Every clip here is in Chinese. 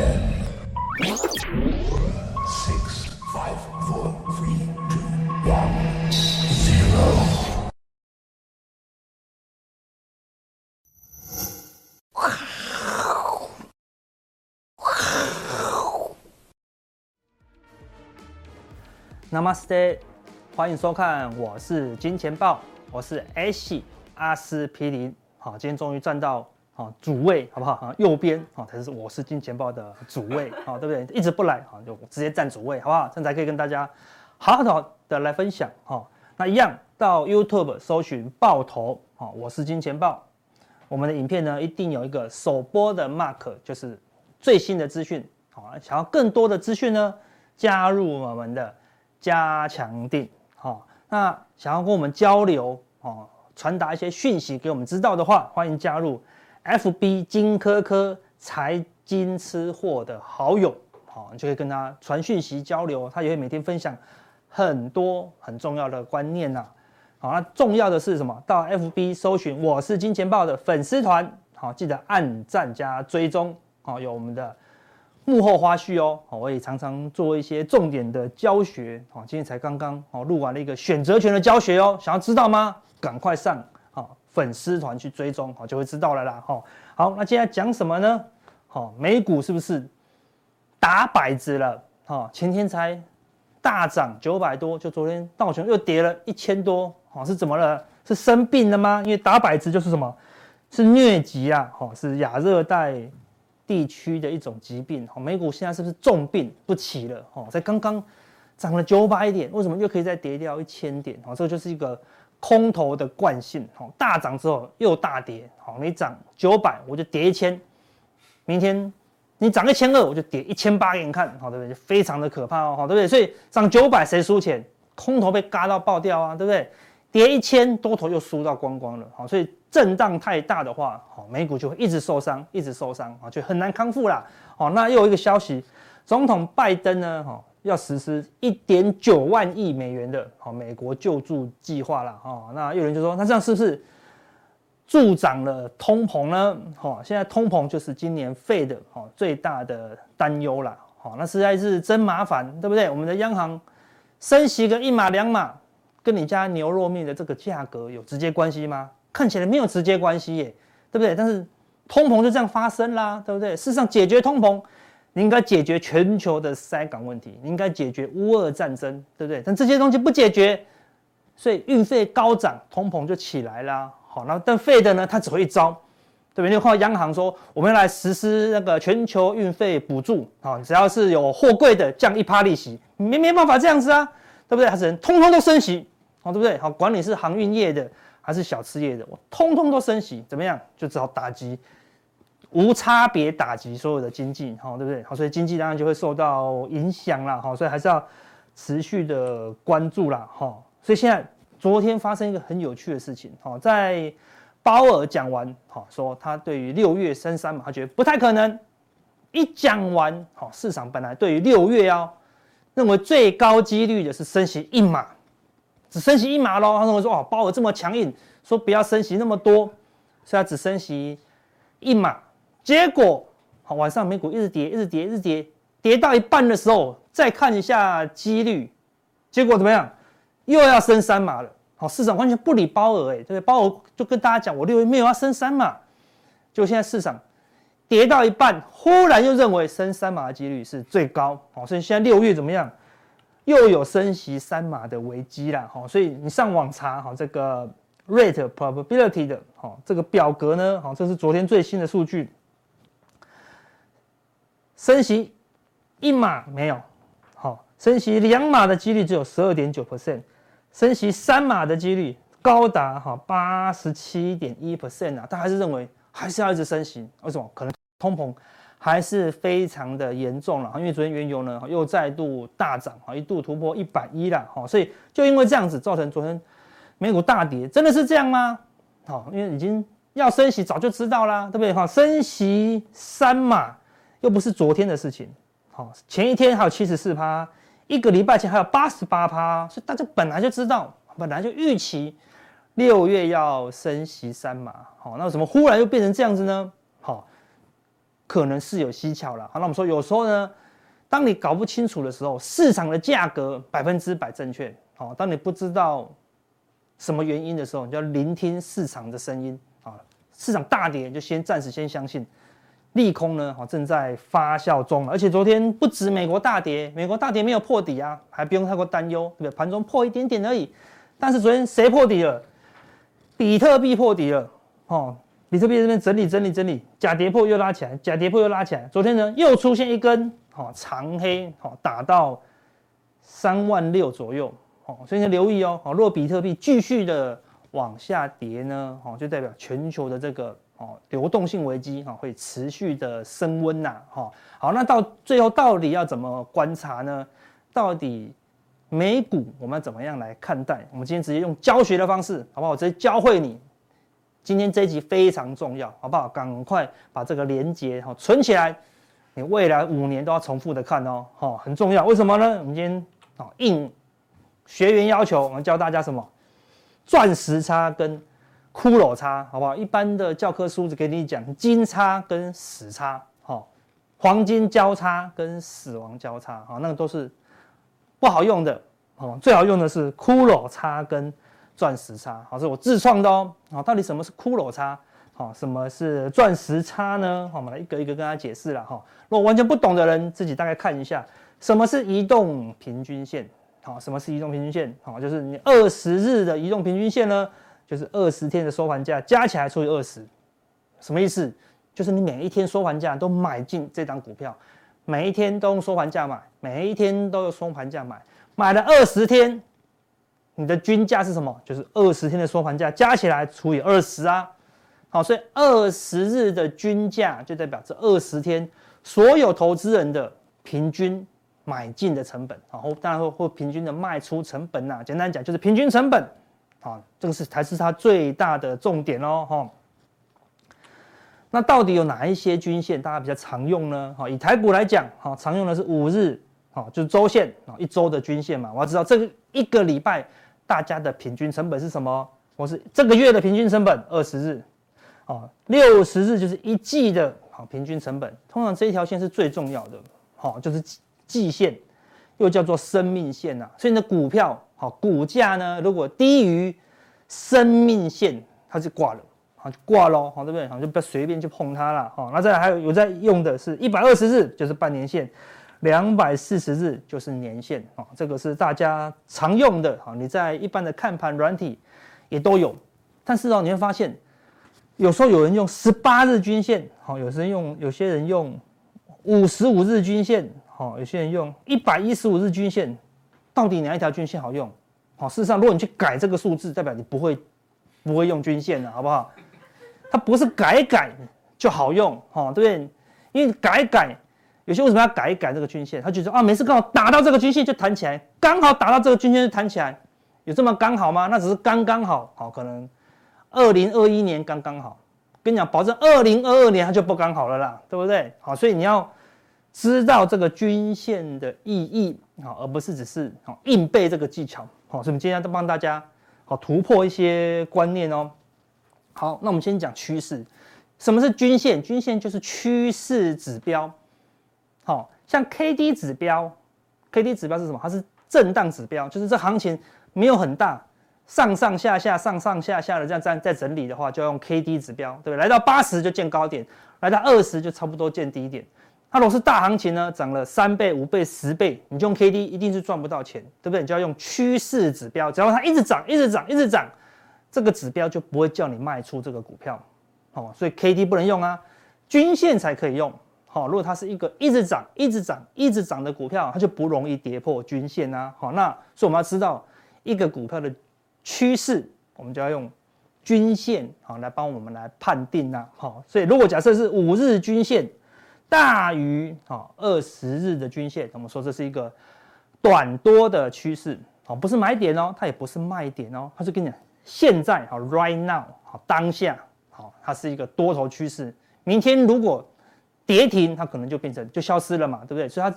Ten, six, five, four, three, two, one, zero. 那么 Namaste，欢迎收看，我是金钱豹，我是 Ash 阿司匹林。好，今天终于站到啊主位，好不好？啊右边啊才是我是金钱豹的主位，啊对不对？一直不来，啊就直接站主位，好不好？这样才可以跟大家好好的来分享。好，那一样到 YouTube 搜寻爆头，好，我是金钱豹。我们的影片呢，一定有一个首播的 mark，就是最新的资讯。好，想要更多的资讯呢，加入我们的。加强錠，好，那想要跟我们交流，哦，传达一些讯息给我们知道的话，欢迎加入 FB 金科科财经吃货的好友，好，你就可以跟他传讯息交流，他也会每天分享很多很重要的观念呐，好，那重要的是什么？到 FB 搜寻我是金钱豹的粉丝团，好，记得按赞加追踪，好，有我们的。幕后花絮哦，我也常常做一些重点的教学，今天才刚刚哦录完了一个选择权的教学哦，想要知道吗？赶快上粉丝团去追踪，好就会知道了啦，好，那接下来讲什么呢？好，美股是不是打摆子了？哈前天才大涨九百多，就昨天道琼又跌了一千多，是怎么了？是生病了吗？因为打摆子就是什么？是疟疾啊，是亚热带。地区的一种疾病，哈美股现在是不是重病不起了？哦，在刚刚涨了九百点，为什么又可以再跌掉一千点？哦，这就是一个空头的惯性。哦，大涨之后又大跌。好，你涨九百，我就跌一千。明天你涨一千二，我就跌一千八给你看，好，对不对？就非常的可怕哦，好对不对？所以涨九百谁输钱？空头被嘎到爆掉啊，对不对？跌一千，多头又输到光光了，好，所以震荡太大的话，好，美股就会一直受伤，一直受伤，啊，就很难康复啦，好，那又有一个消息，总统拜登呢，哈，要实施一点九万亿美元的，好，美国救助计划了，哈，那有人就说，那这样是不是助长了通膨呢？好，现在通膨就是今年 Fed 哈最大的担忧啦，好，那实在是真麻烦，对不对？我们的央行升息个一码两码。跟你家牛肉面的这个价格有直接关系吗？看起来没有直接关系耶，对不对？但是通膨就这样发生啦，对不对？事实上，解决通膨，你应该解决全球的塞港问题，你应该解决乌俄战争，对不对？但这些东西不解决，所以运费高涨，通膨就起来啦。好，那但 Fed 呢，它只会一招，对不对？你看央行说，我们要来实施那个全球运费补助，啊，只要是有货柜的降一趴利息，没没办法这样子啊，对不对？它只能通通都升息。好，对不对？好，管你是航运业的还是小吃业的，我通通都升息，怎么样？就只好打击，无差别打击所有的经济，哈，对不对？好，所以经济当然就会受到影响啦，好，所以还是要持续的关注啦，哈。所以现在昨天发生一个很有趣的事情，哈，在鲍尔讲完，哈，说他对于六月升三嘛，他觉得不太可能。一讲完，哈，市场本来对于六月要认为最高几率的是升息一码。只升息一码喽，他认为说哦，鲍尔这么强硬，说不要升息那么多，所以他只升息一码。结果好，晚上美股一直跌，一直跌，一直跌，跌到一半的时候再看一下几率，结果怎么样？又要升三码了。好，市场完全不理鲍尔，哎，对不对？鲍尔就跟大家讲，我六月没有要升三码。就现在市场跌到一半，忽然又认为升三码的几率是最高。好，所以现在六月怎么样？又有升息三码的危机了，哈，所以你上网查哈这个 rate probability 的哈这个表格呢，哈，这是昨天最新的数据，升息一码没有，好，升息两码的几率只有十二点九 percent，升息三码的几率高达哈八十七点一 percent 啊，他还是认为还是要一直升息，为什么？可能通膨。还是非常的严重了，因为昨天原油呢又再度大涨，一度突破一百一了，所以就因为这样子造成昨天美股大跌，真的是这样吗？好，因为已经要升息，早就知道啦，对不对？哈，升息三码又不是昨天的事情，好，前一天还有七十四趴，一个礼拜前还有八十八趴，所以大家本来就知道，本来就预期六月要升息三码，好，那怎么忽然又变成这样子呢？好。可能是有蹊跷了。好，那我们说有时候呢，当你搞不清楚的时候，市场的价格百分之百正确。好，当你不知道什么原因的时候，你就要聆听市场的声音啊。市场大跌，就先暂时先相信利空呢，好正在发酵中。而且昨天不止美国大跌，美国大跌没有破底啊，还不用太过担忧，对不对？盘中破一点点而已。但是昨天谁破底了？比特币破底了，哦，比特币这边整理整理整理，假跌破又拉起来，假跌破又拉起来。昨天呢又出现一根哦长黑，哦打到三万六左右，哦，所以你留意哦，哦，如果比特币继续的往下跌呢，哦，就代表全球的这个哦流动性危机哈会持续的升温呐，哈，好，那到最后到底要怎么观察呢？到底？美股我们要怎么样来看待？我们今天直接用教学的方式，好不好？我直接教会你。今天这一集非常重要，好不好？赶快把这个连接哈存起来，你未来五年都要重复的看哦，哈，很重要。为什么呢？我们今天啊应学员要求，我们教大家什么？钻石差跟骷髅差，好不好？一般的教科书只给你讲金叉跟死叉，哈，黄金交叉跟死亡交叉，哈，那个都是。不好用的哦，最好用的是骷髅叉跟钻石叉，好，是我自创的哦。好，到底什么是骷髅叉？好，什么是钻石叉呢？好，我们来一个一个跟大家解释了哈。如果完全不懂的人，自己大概看一下，什么是移动平均线？好，什么是移动平均线？好，就是你二十日的移动平均线呢，就是二十天的收盘价加起来除以二十，什么意思？就是你每一天收盘价都买进这档股票。每一天都用收盘价买，每一天都用收盘价买，买了二十天，你的均价是什么？就是二十天的收盘价加起来除以二十啊。好，所以二十日的均价就代表这二十天所有投资人的平均买进的成本，然后当然会或平均的卖出成本呐。简单讲就是平均成本，啊，这个是才是它最大的重点哦，哈。那到底有哪一些均线大家比较常用呢？好，以台股来讲，哈，常用的是五日，好，就是周线，啊，一周的均线嘛。我要知道这个一个礼拜大家的平均成本是什么？我是这个月的平均成本二十日，啊，六十日就是一季的好平均成本。通常这一条线是最重要的，好，就是季线，又叫做生命线呐。所以你的股票，好，股价呢，如果低于生命线，它就挂了。好，就挂喽，好，对不对？好，就不要随便去碰它了，好，那再来还有有在用的是一百二十日，就是半年线，两百四十日就是年线，啊，这个是大家常用的，好，你在一般的看盘软体也都有，但是哦，你会发现有时候有人用十八日均线，好，有时用有些人用五十五日均线，好，有些人用一百一十五日均线，到底哪一条均线好用？好，事实上，如果你去改这个数字，代表你不会不会用均线了，好不好？它不是改改就好用，哈，对不对？因为改改，有些为什么要改一改这个均线？他觉得啊，每次刚好打到这个均线就弹起来，刚好打到这个均线就弹起来，有这么刚好吗？那只是刚刚好，好，可能二零二一年刚刚好。跟你讲，保证二零二二年它就不刚好了啦，对不对？好，所以你要知道这个均线的意义，好，而不是只是好硬背这个技巧，好，所以我们今天都帮大家好突破一些观念哦。好，那我们先讲趋势。什么是均线？均线就是趋势指标。好，像 K D 指标，K D 指标是什么？它是震荡指标，就是这行情没有很大，上上下下、上上下下的这样在在整理的话，就要用 K D 指标，对不对？来到八十就见高点，来到二十就差不多见低点。它如果是大行情呢，涨了三倍、五倍、十倍，你就用 K D 一定是赚不到钱，对不对？你就要用趋势指标，只要它一直涨、一直涨、一直涨。这个指标就不会叫你卖出这个股票，哦，所以 K D 不能用啊，均线才可以用。好，如果它是一个一直涨、一直涨、一直涨的股票，它就不容易跌破均线啊。好，那所以我们要知道一个股票的趋势，我们就要用均线好来帮我们来判定啊。好，所以如果假设是五日均线大于好二十日的均线，我们说这是一个短多的趋势，好，不是买点哦，它也不是卖点哦，它是跟你讲。现在好，right now 好，当下好，它是一个多头趋势。明天如果跌停，它可能就变成就消失了嘛，对不对？所以它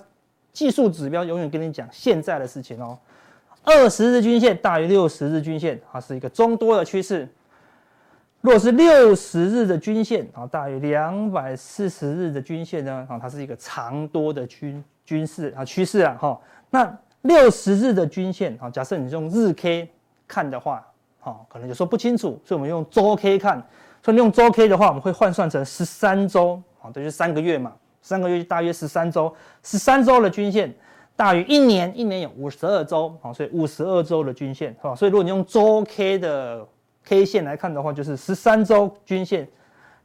技术指标永远跟你讲现在的事情哦。二十日均线大于六十日均线，它是一个中多的趋势。如果是六十日的均线啊，大于两百四十日的均线呢，啊，它是一个长多的均均势啊趋势啊，哈。那六十日的均线啊，假设你用日 K 看的话，哈，可能有时候不清楚，所以我们用周 K 看。所以用周 K 的话，我们会换算成十三周啊，等于三个月嘛，三个月大约十三周，十三周的均线。大于一年，一年有五十二周，啊，所以五十二周的均线，是吧？所以如果你用周 K 的 K 线来看的话，就是十三周均线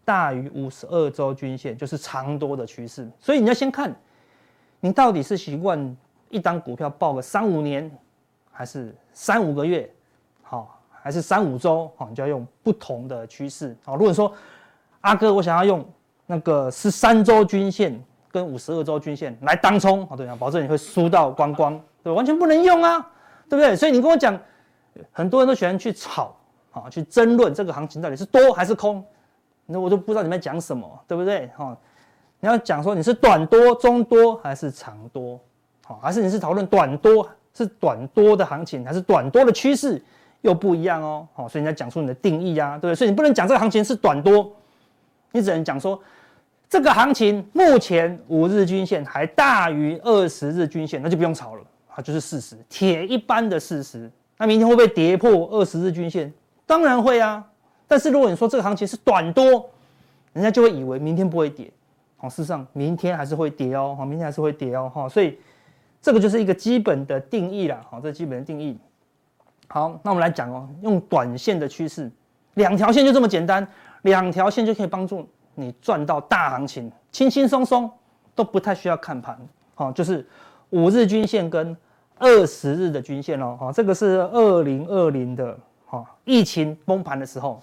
大于五十二周均线，就是长多的趋势。所以你要先看，你到底是习惯一档股票报个三五年，还是三五个月，好，还是三五周，好，你就要用不同的趋势。好，如果说阿哥，我想要用那个十三周均线。跟五十二周均线来当冲，好，对啊，保证你会输到光光，对，完全不能用啊，对不对？所以你跟我讲，很多人都喜欢去炒，啊，去争论这个行情到底是多还是空，那我都不知道你们讲什么，对不对？哈，你要讲说你是短多、中多还是长多，好，还是你是讨论短多是短多的行情，还是短多的趋势，又不一样哦，好，所以你要讲出你的定义呀，对不对？所以你不能讲这个行情是短多，你只能讲说。这个行情目前五日均线还大于二十日均线，那就不用炒了啊，就是事实，铁一般的事实。那明天会不会跌破二十日均线？当然会啊。但是如果你说这个行情是短多，人家就会以为明天不会跌。好，事实上明天还是会跌哦，好，明天还是会跌哦，哈。所以这个就是一个基本的定义啦，好，这基本的定义。好，那我们来讲哦，用短线的趋势，两条线就这么简单，两条线就可以帮助。你赚到大行情，轻轻松松都不太需要看盘，好，就是五日均线跟二十日的均线哦，好，这个是二零二零的，哈，疫情崩盘的时候，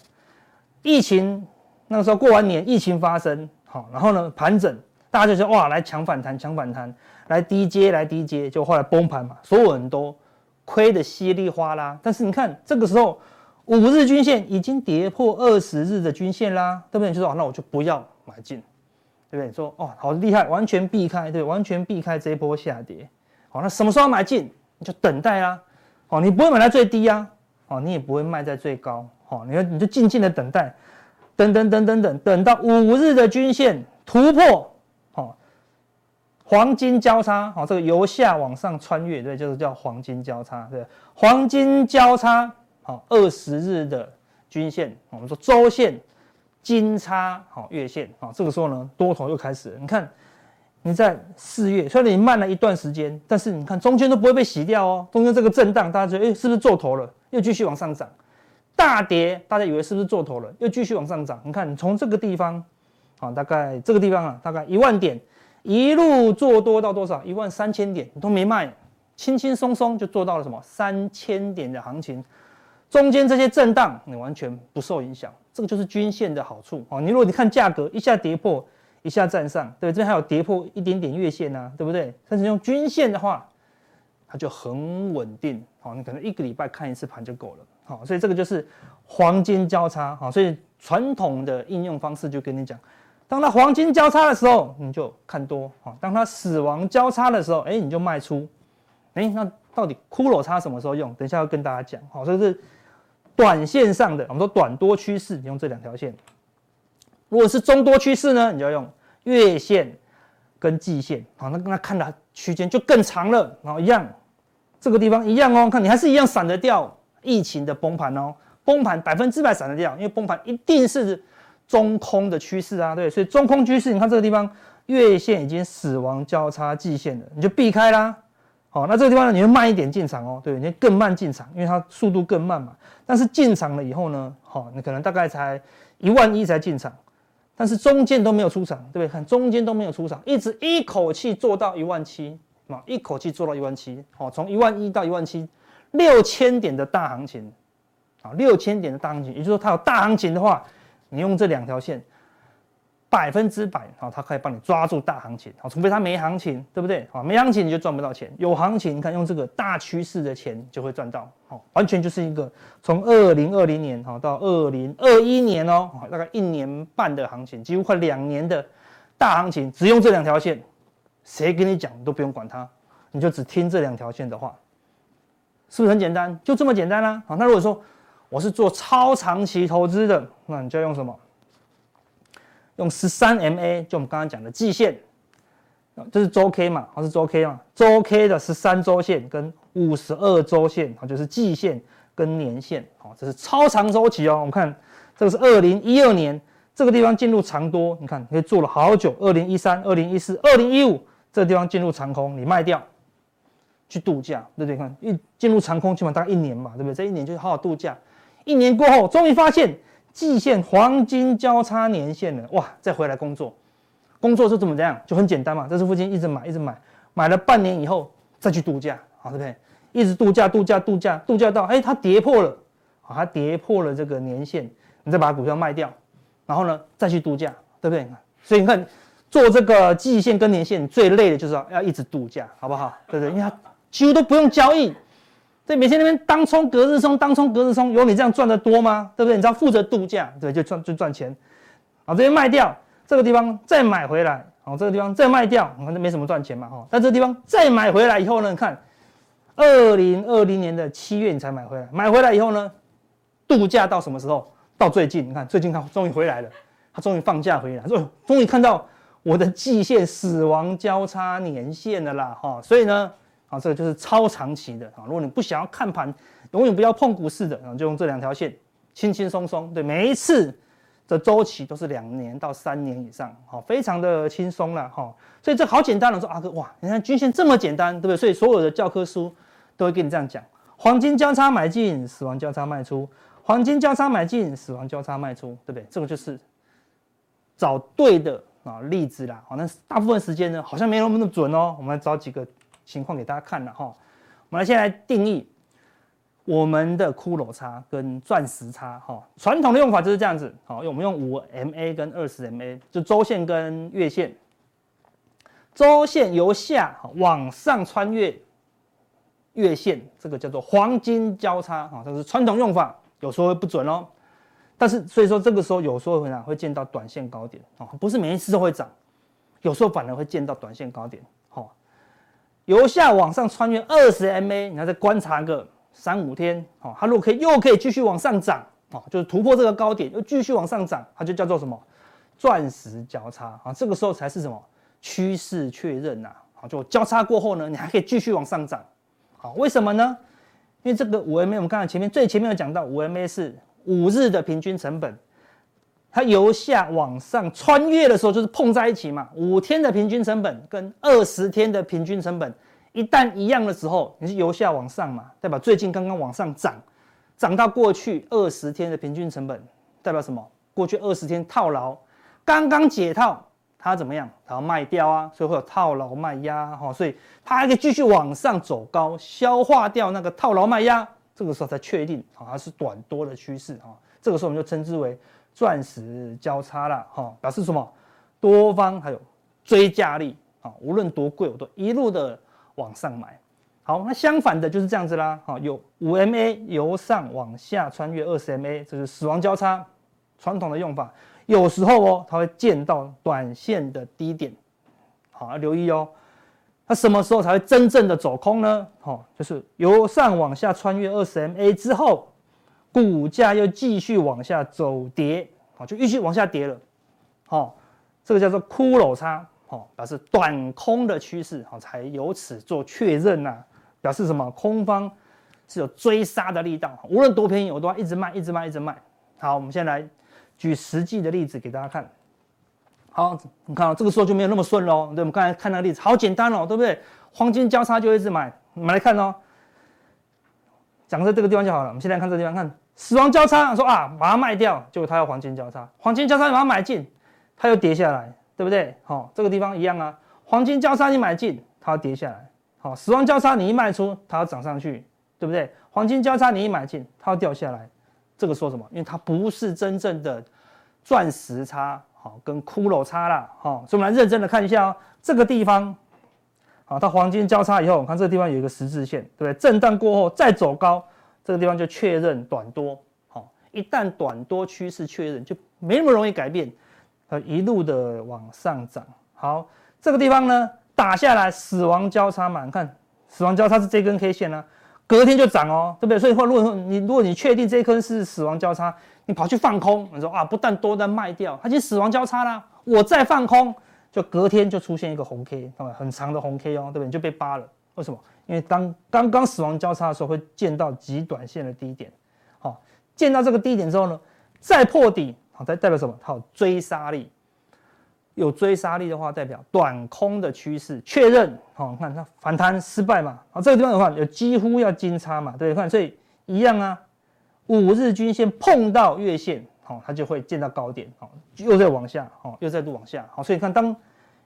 疫情那个时候过完年，疫情发生，好，然后呢盘整，大家就说哇，来抢反弹，抢反弹，来低接，来低接，就后来崩盘嘛，所有人都亏得稀里哗啦，但是你看这个时候。五日均线已经跌破二十日的均线啦，对不对？就说，那我就不要买进，对不对？说哦，好厉害，完全避开，对，完全避开这一波下跌。好，那什么时候买进？你就等待啦。哦，你不会买在最低呀，哦，你也不会卖在最高。好，你你就静静的等待，等等等等等，等到五日的均线突破，好，黄金交叉，好，这个由下往上穿越，对，就是叫黄金交叉，对，黄金交叉。好，二十日的均线，我们说周线金叉，好，月线，啊，这个时候呢，多头又开始了。你看，你在四月，虽然你慢了一段时间，但是你看中间都不会被洗掉哦。中间这个震荡，大家觉得，哎，是不是做头了？又继续往上涨。大跌，大家以为是不是做头了？又继续往上涨。你看，你从这个地方，啊，大概这个地方啊，大概一万点，一路做多到多少？一万三千点，你都没卖，轻轻松松就做到了什么？三千点的行情。中间这些震荡，你完全不受影响，这个就是均线的好处哦。你如果你看价格一下跌破，一下站上，对，这边还有跌破一点点月线啊，对不对？但是用均线的话，它就很稳定好。你可能一个礼拜看一次盘就够了，好，所以这个就是黄金交叉，好，所以传统的应用方式就跟你讲，当它黄金交叉的时候，你就看多，好，当它死亡交叉的时候，哎，你就卖出，哎，那到底骷髅叉什么时候用？等一下要跟大家讲，好，所以是。短线上的，我们说短多趋势，你用这两条线；如果是中多趋势呢，你就要用月线跟季线。好，那跟它看的区间就更长了。然后一样，这个地方一样哦，看你还是一样闪得掉疫情的崩盘哦，崩盘百分之百闪得掉，因为崩盘一定是中空的趋势啊，对，所以中空趋势，你看这个地方月线已经死亡交叉季线了，你就避开啦。好，那这个地方呢，你会慢一点进场哦，对，你更慢进场，因为它速度更慢嘛。但是进场了以后呢，好，你可能大概才一万一才进场，但是中间都没有出场，对不对？很中间都没有出场，一直一口气做到一万七，啊，一口气做到一万七，好，从一万一到一万七，六千点的大行情，啊，六千点的大行情，也就是说它有大行情的话，你用这两条线。百分之百，好，它可以帮你抓住大行情，好，除非它没行情，对不对？啊，没行情你就赚不到钱，有行情，你看用这个大趋势的钱就会赚到，好，完全就是一个从二零二零年哈到二零二一年哦，大概一年半的行情，几乎快两年的大行情，只用这两条线，谁跟你讲你都不用管它，你就只听这两条线的话，是不是很简单？就这么简单啦，好，那如果说我是做超长期投资的，那你就要用什么？用十三 MA，就我们刚刚讲的季线，这是周 K 嘛，还是周 K 嘛？周 K 的十三周线跟五十二周线，啊，就是季线跟年线，啊，这是超长周期哦。我们看这个是二零一二年，这个地方进入长多，你看可以做了好久。二零一三、二零一四、二零一五，这个地方进入长空，你卖掉去度假，对不对？看一进入长空，起码大概一年嘛，对不对？这一年就好好度假。一年过后，终于发现。季线黄金交叉年线了，哇！再回来工作，工作是怎么这样？就很简单嘛，这是附近一直买，一直买，买了半年以后再去度假，好，对不对？一直度假，度假，度假，度假到哎，它跌破了，好，它跌破了这个年限，你再把股票卖掉，然后呢再去度假，对不对？所以你看做这个季线跟年线最累的就是要一直度假，好不好？对不对？因为它几乎都不用交易。这每天那边当冲隔日冲，当冲隔日冲，有你这样赚得多吗？对不对？你只要负责度假，对，就赚就赚钱。好，这边卖掉，这个地方再买回来，好，这个地方再卖掉，反正没什么赚钱嘛，哈。但这个地方再买回来以后呢，你看，二零二零年的七月你才买回来，买回来以后呢，度假到什么时候？到最近，你看最近他终于回来了，他终于放假回来，终终于看到我的季线死亡交叉年线了啦，哈。所以呢。啊，这个就是超长期的啊！如果你不想要看盘，永远不要碰股市的啊，就用这两条线，轻轻松松。对，每一次的周期都是两年到三年以上，好，非常的轻松了哈。所以这好简单了说，阿哥哇，你看均线这么简单，对不对？所以所有的教科书都会跟你这样讲：黄金交叉买进，死亡交叉卖出；黄金交叉买进，死亡交叉卖出，对不对？这个就是找对的啊例子啦。好，那大部分时间呢，好像没有那么准哦。我们来找几个。情况给大家看了哈，我们来先来定义我们的骷髅差跟钻石差哈。传统的用法就是这样子，好，我们用五 MA 跟二十 MA，就周线跟月线。周线由下往上穿越月线，这个叫做黄金交叉哈，这是传统用法，有时候会不准哦。但是所以说这个时候有时候会哪会见到短线高点啊，不是每一次都会涨，有时候反而会见到短线高点。由下往上穿越二十 MA，你要再观察个三五天，哦，它如果可以又可以继续往上涨，哦，就是突破这个高点又继续往上涨，它就叫做什么？钻石交叉啊，这个时候才是什么？趋势确认呐，好，就交叉过后呢，你还可以继续往上涨，好，为什么呢？因为这个五 MA，我们刚才前面最前面有讲到，五 MA 是五日的平均成本。它由下往上穿越的时候，就是碰在一起嘛。五天的平均成本跟二十天的平均成本一旦一样的时候，你是由下往上嘛，代表最近刚刚往上涨，涨到过去二十天的平均成本，代表什么？过去二十天套牢，刚刚解套，它怎么样？它要卖掉啊，所以会有套牢卖压哈，所以它还可以继续往上走高，消化掉那个套牢卖压，这个时候才确定啊，它是短多的趋势啊。这个时候我们就称之为。钻石交叉了哈，表示什么？多方还有追加力啊，无论多贵，我都一路的往上买。好，那相反的就是这样子啦，哈，有五 MA 由上往下穿越二十 MA，这是死亡交叉，传统的用法。有时候哦，它会见到短线的低点，好，要留意哦。它什么时候才会真正的走空呢？哈，就是由上往下穿越二十 MA 之后。股价又继续往下走跌，好，就继续往下跌了，好，这个叫做骷髅差，好，表示短空的趋势，好，才由此做确认呐，表示什么？空方是有追杀的力道，无论多便宜，我都要一直卖，一直卖，一直卖。好，我们先来举实际的例子给大家看。好，你看啊，这个时候就没有那么顺喽。对，我们刚才看那个例子，好简单哦，对不对？黄金交叉就一直买，我们来看哦，讲在这个地方就好了。我们现在看这个地方，看。死亡交叉，说啊，把它卖掉，结果它要黄金交叉，黄金交叉你把它买进，它又跌下来，对不对？好、哦，这个地方一样啊，黄金交叉你买进，它要跌下来，好、死亡交叉你一卖出，它要涨上去，对不对？黄金交叉你一买进，它要掉下来，这个说什么？因为它不是真正的钻石差，好、跟骷髅差啦。好、所以我们来认真的看一下哦，这个地方，好，它黄金交叉以后，我看这个地方有一个十字线，对不对？震荡过后再走高。这个地方就确认短多，好，一旦短多趋势确认，就没那么容易改变，呃，一路的往上涨。好，这个地方呢打下来死亡交叉嘛，你看死亡交叉是这根 K 线呢、隔天就涨哦，对不对？所以话，如果说你如果你确定这一根是死亡交叉，你跑去放空，你说啊，不但多单卖掉，它就死亡交叉啦，我再放空，就隔天就出现一个红 K，很长的红 K 哦，对不对？你就被扒了，为什么？因为当刚刚死亡交叉的时候，会见到极短线的低点，好，见到这个低点之后呢，再破底，好，代代表什么？它有追杀力。有追杀力的话，代表短空的趋势确认。好，你看它反弹失败嘛？好，这个地方的话，有几乎要金叉嘛？对，看，所以一样啊。五日均线碰到月线，好，它就会见到高点，好，又再往下，好，又再度往下，好，所以看当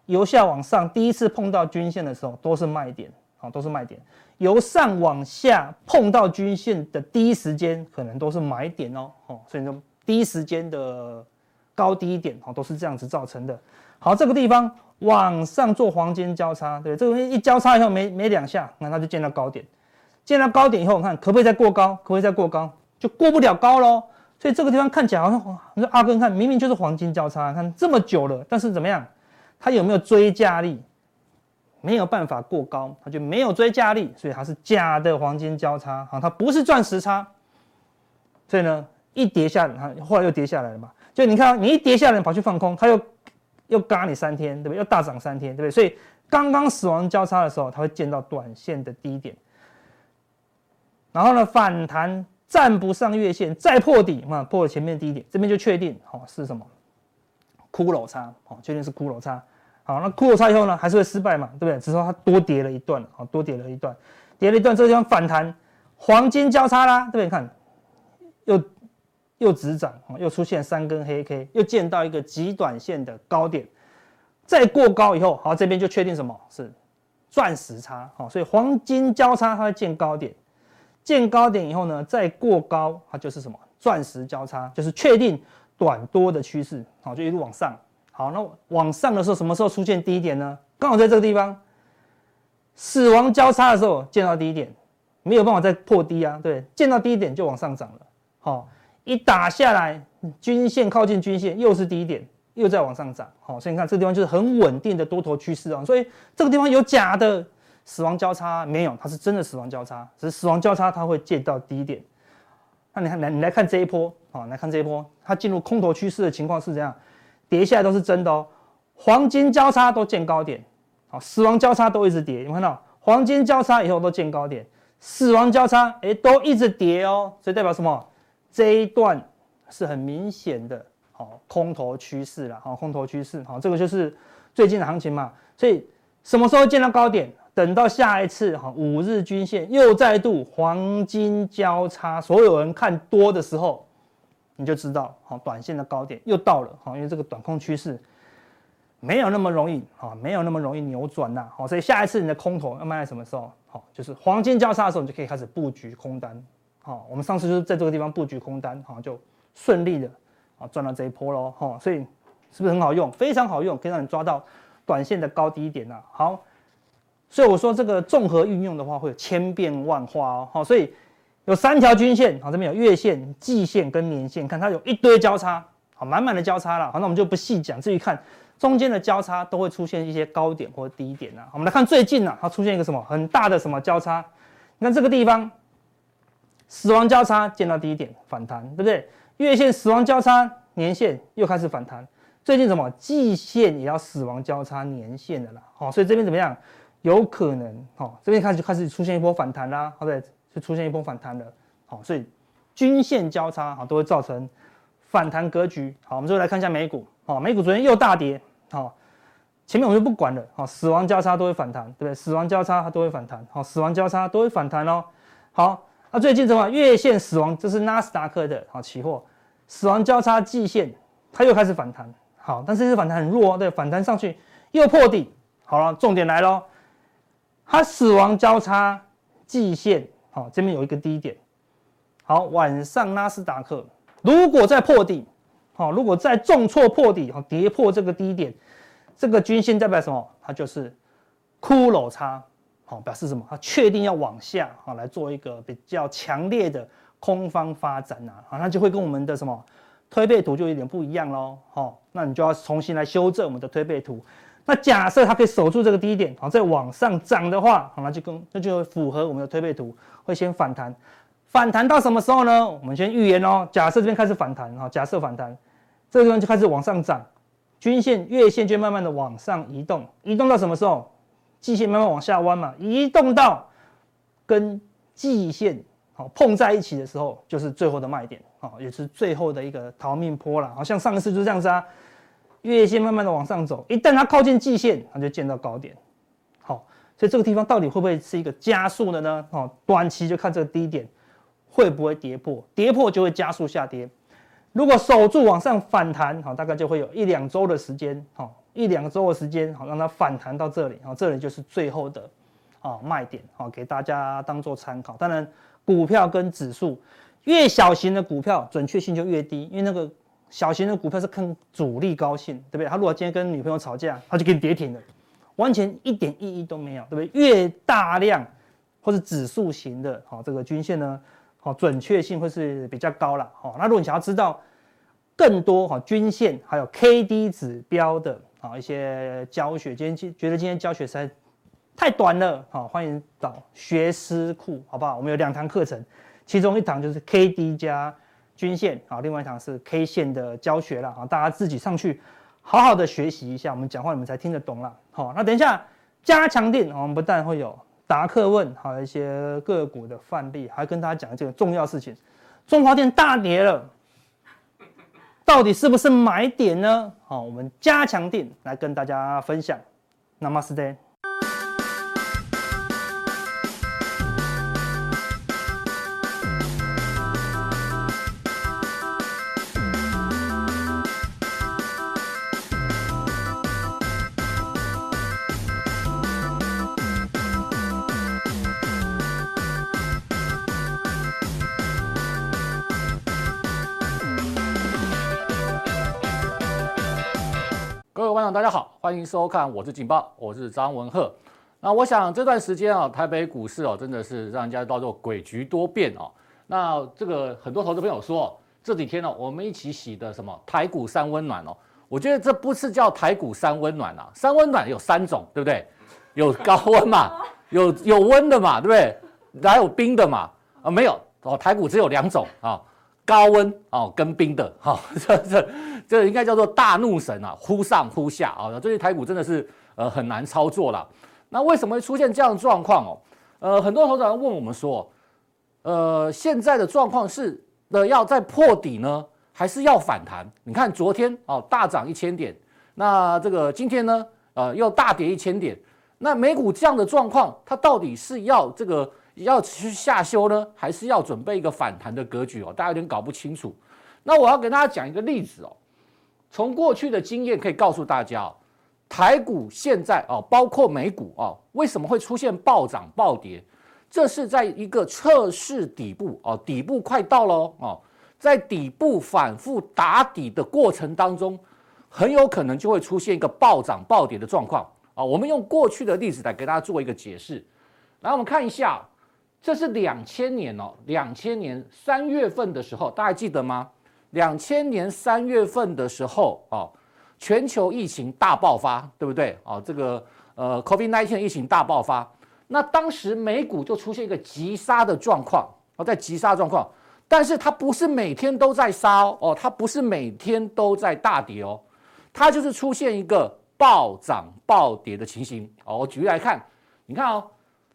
由下往上第一次碰到均线的时候，都是卖点，好，都是卖点。由上往下碰到均线的第一时间，可能都是买点哦，好，所以说第一时间的。高低点哦，都是这样子造成的。好，这个地方往上做黄金交叉，对，这个东西一交叉以后没没两下，那它就见到高点，见到高点以后，你看可不可以再过高？可不可以再过高？就过不了高喽。所以这个地方看起来好像，你说阿哥看明明就是黄金交叉，看这么久了，但是怎么样？它有没有追加力？没有办法过高，它就没有追加力，所以它是假的黄金交叉，好，它不是钻石叉。所以呢，一跌下来，它后来又跌下来了嘛。就你看，你一跌下来跑去放空，它又又嘎你三天，对不对？又大涨三天，对不对？所以刚刚死亡交叉的时候，它会见到短线的低点，然后呢，反弹站不上月线，再破底嘛，破了前面低点，这边就确定哦是什么？骷髅叉哦，确定是骷髅叉。好，那骷髅叉以后呢，还是会失败嘛，对不对？只是说它多跌了一段，好，多跌了一段，跌了一段，这个地方反弹黄金交叉啦，对不对？你看又。又止涨，又出现三根黑 K，又见到一个极短线的高点，再过高以后，好，这边就确定什么是钻石叉，好，所以黄金交叉它会见高点，见高点以后呢，再过高，它就是什么钻石交叉，就是确定短多的趋势，好，就一路往上，好，那往上的时候，什么时候出现低点呢？刚好在这个地方，死亡交叉的时候见到低点，没有办法再破低啊，对，见到低点就往上涨了，好。一打下来，均线靠近均线，又是低点，又在往上涨。好，所以你看这个地方就是很稳定的多头趋势啊。所以这个地方有假的死亡交叉没有？它是真的死亡交叉，只是死亡交叉它会见到低点。那你看来，你来看这一波，好，来看这一波，它进入空头趋势的情况是怎样？跌下来都是真的哦，黄金交叉都见高点，好，死亡交叉都一直跌。有没有看到黄金交叉以后都见高点，死亡交叉哎都一直跌哦，所以代表什么？这一段是很明显的，好空头趋势了，好空头趋势，好这个就是最近的行情嘛。所以什么时候见到高点？等到下一次哈五日均线又再度黄金交叉，所有人看多的时候，你就知道好短线的高点又到了，好因为这个短空趋势没有那么容易，好没有那么容易扭转呐，好所以下一次你的空头要卖在什么时候？好就是黄金交叉的时候，你就可以开始布局空单。好，我们上次就是在这个地方布局空单，好，就顺利的啊赚到这一波喽，哈，所以是不是很好用？非常好用，可以让你抓到短线的高低点呐。好，所以我说这个综合运用的话，会有千变万化哦。好，所以有三条均线，好，这边有月线、季线跟年线，看它有一堆交叉，好，满满的交叉了。好，那我们就不细讲，至于看中间的交叉都会出现一些高点或低点呐。我们来看最近呐，它出现一个什么很大的什么交叉？你看这个地方。死亡交叉见到低点反弹，对不对？月线死亡交叉，年线又开始反弹。最近什么季线也要死亡交叉年线的啦，好，所以这边怎么样？有可能，好，这边开始就开始出现一波反弹啦，好，对，就出现一波反弹了，好，所以均线交叉好都会造成反弹格局。好，我们最后来看一下美股，好，美股昨天又大跌，好，前面我们就不管了，好，死亡交叉都会反弹，对不对？死亡交叉它都会反弹，好，死亡交叉都会反弹哦，好。那、最近怎么月线死亡？这是纳斯达克的好期货死亡交叉季线，它又开始反弹。好，但是这反弹很弱，对，反弹上去又破底。好了，重点来喽，它死亡交叉季线，好，这边有一个低点。好，晚上纳斯达克如果再破底，好，如果再重挫破底，好，跌破这个低点，这个均线代表什么？它就是骷髅叉。好，表示什么？它确定要往下啊，来做一个比较强烈的空方发展呐，啊，那就会跟我们的什么推背图就有点不一样喽。好，那你就要重新来修正我们的推背图。那假设它可以守住这个低点，好，再往上涨的话，好，那就跟那就符合我们的推背图，会先反弹，反弹到什么时候呢？我们先预言哦，假设这边开始反弹，哈，假设反弹，这个地方就开始往上涨，均线、月线就慢慢的往上移动，移动到什么时候？季线慢慢往下弯嘛，移动到跟季线好碰在一起的时候，就是最后的卖点，好，也是最后的一个逃命坡了，好像上一次就是这样子啊。月线慢慢的往上走，一旦它靠近季线，它就见到高点。好，所以这个地方到底会不会是一个加速的呢？哦，短期就看这个低点会不会跌破，跌破就会加速下跌。如果守住往上反弹，好，大概就会有一两周的时间，好，一两周的时间，好，让它反弹到这里，好，这里就是最后的啊卖点，好，给大家当做参考。当然，股票跟指数越小型的股票准确性就越低，因为那个。小型的股票是看主力高兴，对不对？他如果今天跟女朋友吵架，他就给你跌停了，完全一点意义都没有，对不对？越大量或者指数型的，好，这个均线呢，好，准确性会是比较高了，好。那如果你想要知道更多哈均线还有 K D 指标的啊一些教学，今天觉得今天教学实在太短了，好，欢迎找学思库，好不好？我们有两堂课程，其中一堂就是 K D 加。均线啊，另外一堂是 K 线的教学了啊，大家自己上去好好的学习一下，我们讲话你们才听得懂了。好，那等一下加强錠，我们不但会有答客问，还有一些个股的范例，还跟大家讲这个重要事情。中华电大跌了，到底是不是买点呢？好，我们加强錠来跟大家分享。Namaste。欢迎收看，我是警报，我是张文鹤。那我想这段时间啊，台北股市哦，真的是让人家叫做诡谲多变哦。那这个很多投资朋友说，这几天呢，我们一起洗的什么台股三温暖哦。我觉得这不是叫台股三温暖啊，三温暖有三种，对不对？有高温嘛，有有温的嘛，对不对？还有冰的嘛？啊，没有哦，台股只有两种啊。高温哦，跟冰的 哈，这这这应该叫做大怒神啊，忽上忽下啊，这些台股真的是呃很难操作了。那为什么会出现这样的状况哦？呃，很多投资人问我们说，呃，现在的状况是呃要再破底呢，还是要反弹？你看昨天哦大涨一千点，那这个今天呢呃又大跌一千点，那美股这样的状况，它到底是要这个？要去下修呢，还是要准备一个反弹的格局哦？大家有点搞不清楚。那我要给大家讲一个例子哦。从过去的经验可以告诉大家哦，台股现在哦，包括美股哦，为什么会出现暴涨暴跌？这是在一个测试底部哦，底部快到了哦，在底部反复打底的过程当中，很有可能就会出现一个暴涨暴跌的状况啊。我们用过去的例子来给大家做一个解释。来，我们看一下。这是两千年哦，两千年三月份的时候，大家记得吗？两千年三月份的时候哦，全球疫情大爆发，对不对？哦，这个呃，COVID-19 疫情大爆发，那当时美股就出现一个急杀的状况哦，在急杀状况，但是它不是每天都在杀哦，哦，它不是每天都在大跌哦，它就是出现一个暴涨暴跌的情形哦。我举例来看，你看哦。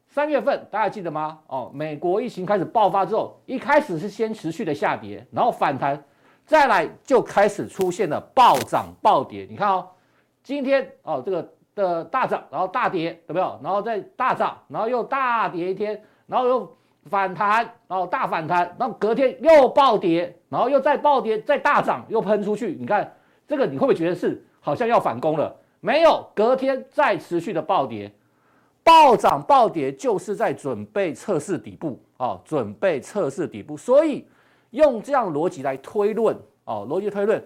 三月份大家记得吗？哦，美国疫情开始爆发之后，一开始是先持续的下跌，然后反弹，再来就开始出现了暴涨暴跌。你看哦，今天哦这个的大涨，然后大跌，有没有？然后再大涨，然后又大跌一天，然后又反弹，然后大反弹，然后隔天又暴跌，然后又再暴跌，再大涨，又喷出去。你看这个你会不会觉得是好像要反攻了？没有，隔天再持续的暴跌。暴涨暴跌就是在准备测试底部啊，准备测试底部，所以用这样逻辑来推论哦，逻辑推论，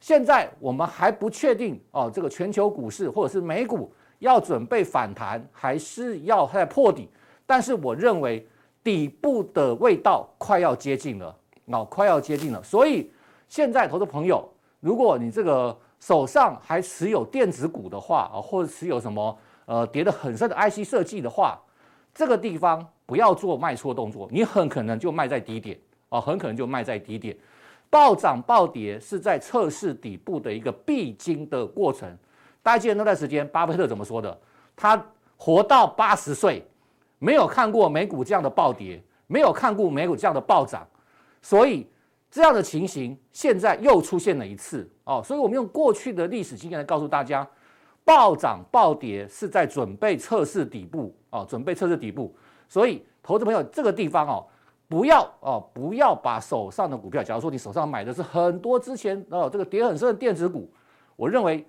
现在我们还不确定哦，这个全球股市或者是美股要准备反弹，还是要在破底？但是我认为底部的味道快要接近了，哦，快要接近了，所以现在投资朋友，如果你这个手上还持有电子股的话啊，或者持有什么呃跌得很深的 IC 设计的话，这个地方不要做卖出动作，你很可能就卖在低点。啊，很可能就卖在低点。暴涨暴跌是在测试底部的一个必经的过程。大家记得那段时间，巴菲特怎么说的？他活到八十岁，没有看过美股这样的暴跌，没有看过美股这样的暴涨，所以这样的情形现在又出现了一次哦。所以我们用过去的历史经验来告诉大家，暴涨暴跌是在准备测试底部哦，准备测试底部。所以，投资朋友这个地方哦，不要哦，不要把手上的股票，假如说你手上买的是很多之前哦这个跌很深的电子股，我认为。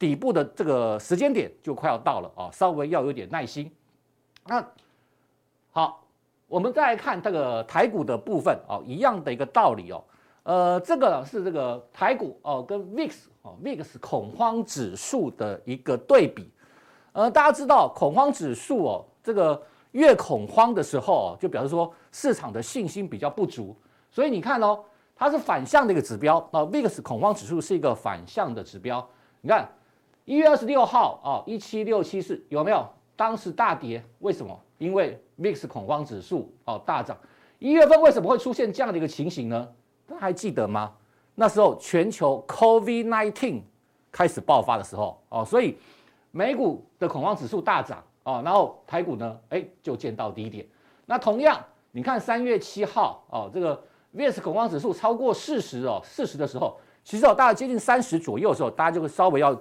底部的这个时间点就快要到了啊，稍微要有点耐心。那好，我们再来看这个台股的部分哦，一样的一个道理哦。呃，这个是这个台股哦跟 VIX 哦 VIX 恐慌指数的一个对比。呃，大家知道恐慌指数哦，这个越恐慌的时候哦，就表示说市场的信心比较不足。所以你看哦，它是反向的一个指标啊，VIX 恐慌指数是一个反向的指标。你看。一月二十六号啊，一七六七四有没有？当时大跌，为什么？因为 VIX 恐慌指数哦大涨。一月份为什么会出现这样的一个情形呢？大家还记得吗？那时候全球 COVID-19 开始爆发的时候哦，所以美股的恐慌指数大涨哦，然后台股呢，哎就见到低点。那同样，你看三月七号哦，这个 VIX 恐慌指数超过四十哦，四十的时候，其实哦大概接近三十左右的时候，大家就会稍微要。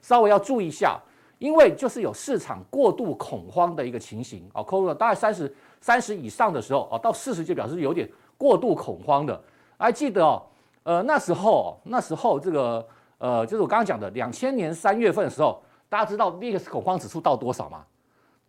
稍微要注意一下，因为就是有市场过度恐慌的一个情形啊，扣了大概三十三十以上的时候啊，到四十就表示有点过度恐慌的。还记得哦，呃那时候那时候这个呃就是我刚刚讲的两千年三月份的时候，大家知道 VIX 恐慌指数到多少吗？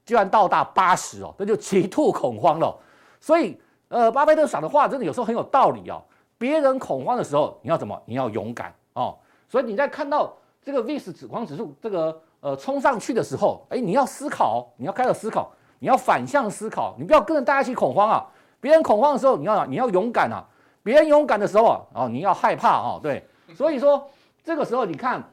居然到达八十哦，那就极度恐慌了。所以呃巴菲特讲的话真的有时候很有道理哦。别人恐慌的时候你要怎么？你要勇敢哦。所以你在看到。这个 VIX 恐慌指数这个呃冲上去的时候，哎，你要思考，你要开始思考，你要反向思考，你不要跟着大家一起恐慌啊！别人恐慌的时候，你要你要勇敢啊！别人勇敢的时候啊，哦，你要害怕啊！对，所以说这个时候你看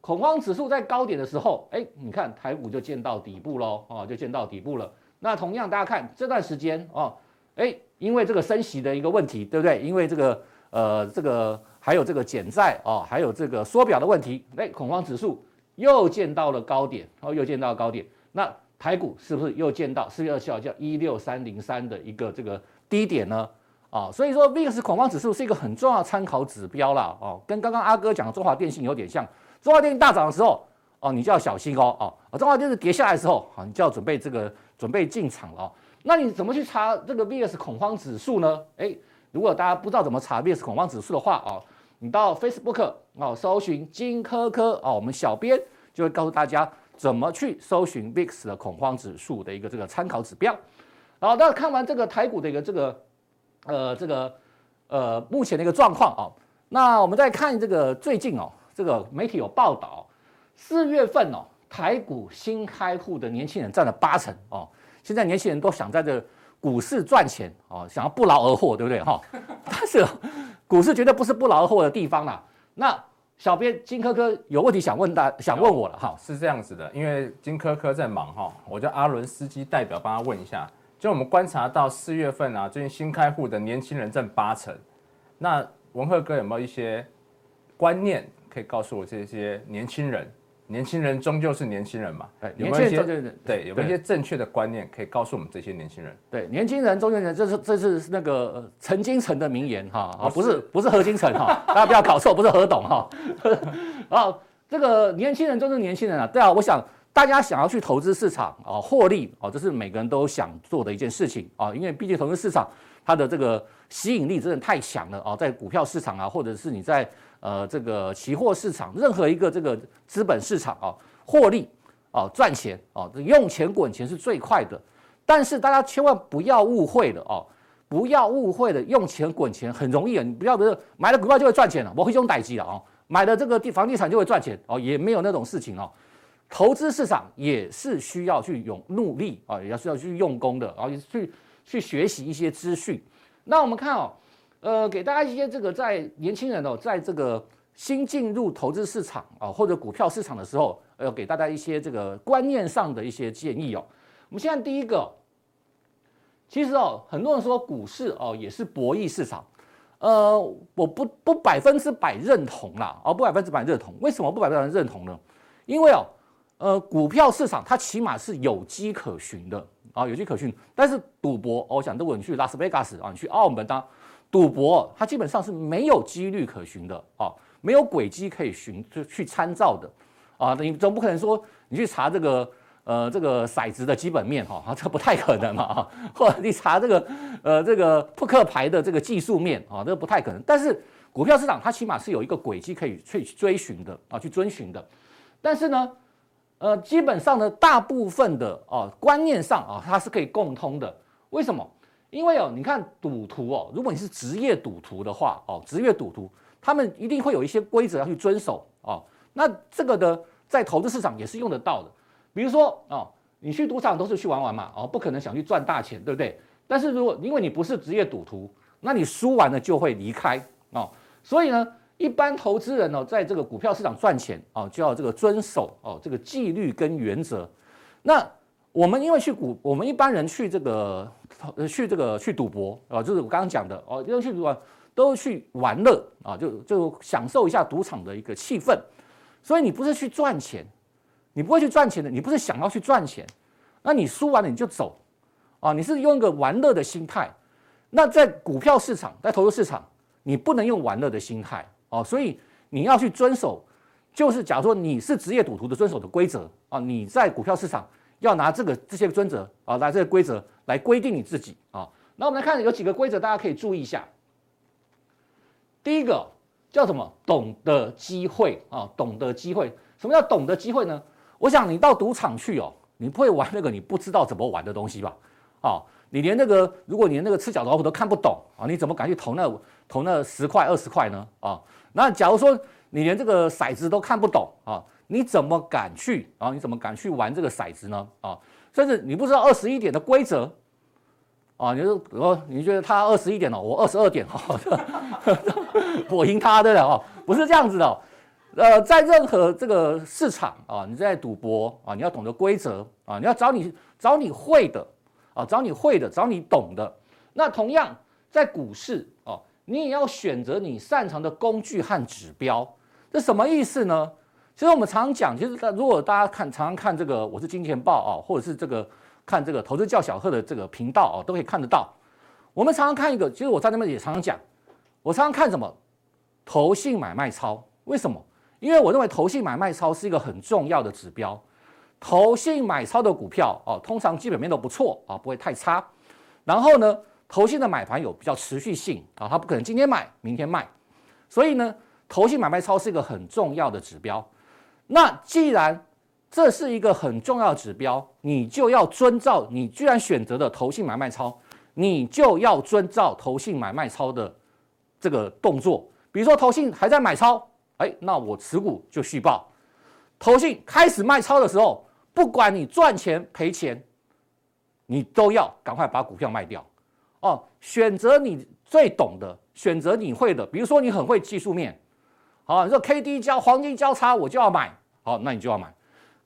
恐慌指数在高点的时候，哎，你看台股就见到底部喽，哦，就见到底部了。那同样大家看这段时间哦，哎，因为这个升息的一个问题，对不对？因为这个呃这个。还有这个减债哦，还有这个缩表的问题，哎，恐慌指数又见到了高点，哦，又见到了高点。那台股是不是又见到四月二十七号叫一六三零三的一个这个低点呢？啊、哦，所以说 VIX 恐慌指数是一个很重要的参考指标啦。哦，跟刚刚阿哥讲的中华电信有点像，中华电信大涨的时候，哦，你就要小心哦，哦，中华电信跌下来的时候，好，你就要准备这个准备进场了哦。那你怎么去查这个 VIX 恐慌指数呢？哎。如果大家不知道怎么查 VIX 恐慌指数的话哦，你到 Facebook 哦搜寻金科科哦，我们小编就会告诉大家怎么去搜寻 VIX 的恐慌指数的一个这个参考指标。好，那看完这个台股的一个这个呃这个呃目前的一个状况啊，那我们再看这个最近哦，这个媒体有报道，四月份哦台股新开户的年轻人占了八成哦，现在年轻人都想在这。股市赚钱哦，想要不劳而获，对不对哈？但是股市绝对不是不劳而获的地方啦。那小编金科科有问题想问大，想问我了哈。是这样子的，因为金科科在忙哈，我叫阿伦斯基代表帮他问一下。就我们观察到四月份啊，最近新开户的年轻人占八成。那文赫哥有没有一些观念可以告诉我这些年轻人？年轻人终究是年轻人嘛，对，有没有一些对，有没有一些正确的观念可以告诉我们这些年轻人？对，年轻人、中年人，这是这是那个陈金城的名言哈啊，不是不是何金城哈，大家不要搞错，不是何董哈。啊，这个年轻人就是年轻人啊，对啊，我想大家想要去投资市场啊，获利啊，这是每个人都想做的一件事情啊，因为毕竟投资市场它的这个吸引力真的太强了啊，在股票市场啊，或者是你在。呃，这个期货市场，任何一个这个资本市场啊，获利啊，赚钱啊，用钱滚钱是最快的。但是大家千万不要误会了哦，不要误会了，用钱滚钱很容易啊，你不要觉得买了股票就会赚钱了，我会用代机了啊，买了这个地房地产就会赚钱哦，也没有那种事情哦。投资市场也是需要去用努力啊，也要需要去用功的啊，也去去学习一些资讯。那我们看哦。呃，给大家一些这个在年轻人哦，在这个新进入投资市场啊，或者股票市场的时候，呃给大家一些这个观念上的一些建议哦。我们现在第一个，其实哦，很多人说股市哦也是博弈市场，呃，我不不百分之百认同啦，哦，不百分之百认同。为什么不百分之百认同呢？因为哦，呃，股票市场它起码是有迹可循的啊，有迹可循。但是赌博，哦，我想如果你去拉斯维加斯啊，你去澳门当赌博，它基本上是没有几率可循的啊。没有轨迹可以寻就去参照的，啊，你总不可能说你去查这个呃这个骰子的基本面哈，啊，这不太可能嘛啊，或者你查这个呃这个扑克牌的这个技术面啊，这不太可能。但是股票市场它起码是有一个轨迹可以去追寻的啊，去遵循的。但是呢，呃，基本上呢，大部分的啊观念上啊，它是可以共通的。为什么？因为哦，你看赌徒哦，如果你是职业赌徒的话哦，职业赌徒。他们一定会有一些规则要去遵守哦，那这个的在投资市场也是用得到的。比如说哦，你去赌场都是去玩玩嘛，哦，不可能想去赚大钱，对不对？但是如果因为你不是职业赌徒，那你输完了就会离开哦。所以呢，一般投资人呢，在这个股票市场赚钱哦，就要这个遵守哦这个纪律跟原则。那我们因为去股，我们一般人去这个去这个去赌博啊，就是我刚刚讲的哦，因为去赌博。都去玩乐啊，就就享受一下赌场的一个气氛，所以你不是去赚钱，你不会去赚钱的，你不是想要去赚钱，那你输完了你就走啊，你是用一个玩乐的心态。那在股票市场，在投资市场，你不能用玩乐的心态啊，所以你要去遵守，就是假如说你是职业赌徒的遵守的规则啊，你在股票市场要拿这个这些准则啊，拿这个规则来规定你自己啊。那我们来看有几个规则，大家可以注意一下。第一个叫什么？懂得机会啊，懂得机会。什么叫懂得机会呢？我想你到赌场去哦，你不会玩那个你不知道怎么玩的东西吧？啊，你连那个如果你连那个吃角老虎都看不懂啊，你怎么敢去投那投那十块二十块呢？啊，那假如说你连这个骰子都看不懂啊，你怎么敢去啊？你怎么敢去玩这个骰子呢？啊，甚至你不知道二十一点的规则。啊，你说，我你觉得他二十一点了，我二十二点，我赢他的了哦，不是这样子的，呃，在任何这个市场啊，你在赌博啊，你要懂得规则啊，你要找你找你会的啊，找你会的，找你懂的。那同样在股市啊，你也要选择你擅长的工具和指标。这什么意思呢？其实我们常常讲，其实如果大家看常常看这个，我是金钱报啊，或者是这个。看这个投资叫小贺的这个频道啊，都可以看得到。我们常常看一个，其实我在那边也常常讲，我常常看什么？投信买卖超。为什么？因为我认为投信买卖超是一个很重要的指标。投信买超的股票哦，通常基本面都不错啊，不会太差。然后呢，投信的买盘有比较持续性啊，它不可能今天买明天卖。所以呢，投信买卖超是一个很重要的指标。那既然这是一个很重要的指标，你就要遵照。你居然选择的投信买卖超，你就要遵照投信买卖超的这个动作。比如说投信还在买超，哎，那我持股就续报。投信开始卖超的时候，不管你赚钱赔钱，你都要赶快把股票卖掉。哦，选择你最懂的，选择你会的。比如说你很会技术面，好，你说 K D 交黄金交叉，我就要买。好，那你就要买。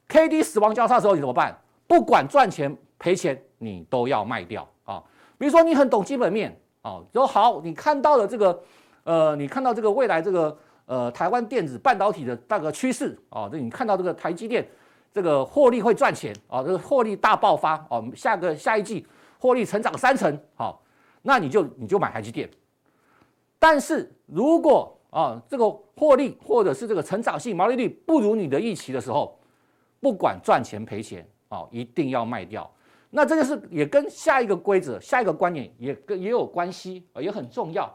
K D 死亡交叉的时候你怎么办？不管赚钱赔钱，你都要卖掉啊！比如说你很懂基本面啊，说好你看到了这个，呃，你看到这个未来这个呃台湾电子半导体的大个趋势啊，这你看到这个台积电这个获利会赚钱啊，这个获利大爆发啊，下个下一季获利成长三成，好，那你就你就买台积电。但是如果啊这个获利或者是这个成长性毛利率不如你的预期的时候，不管赚钱赔钱啊，一定要卖掉。那这个是也跟下一个规则、下一个观念也跟也有关系啊，也很重要。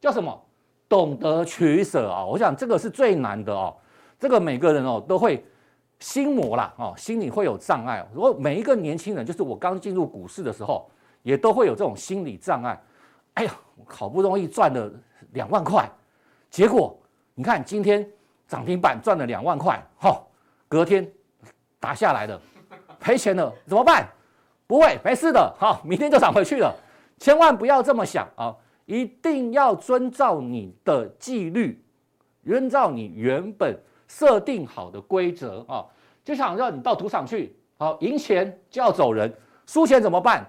叫什么？懂得取舍啊！我想这个是最难的哦。这个每个人哦都会心魔啦哦，心里会有障碍。如果每一个年轻人，就是我刚进入股市的时候，也都会有这种心理障碍。哎呀，好不容易赚了两万块，结果你看今天涨停板赚了两万块，哈，隔天。打下来的，赔钱了怎么办？不会，没事的，好，明天就涨回去了。千万不要这么想啊！一定要遵照你的纪律，遵照你原本设定好的规则啊，就想让你到赌场去，好赢钱就要走人，输钱怎么办？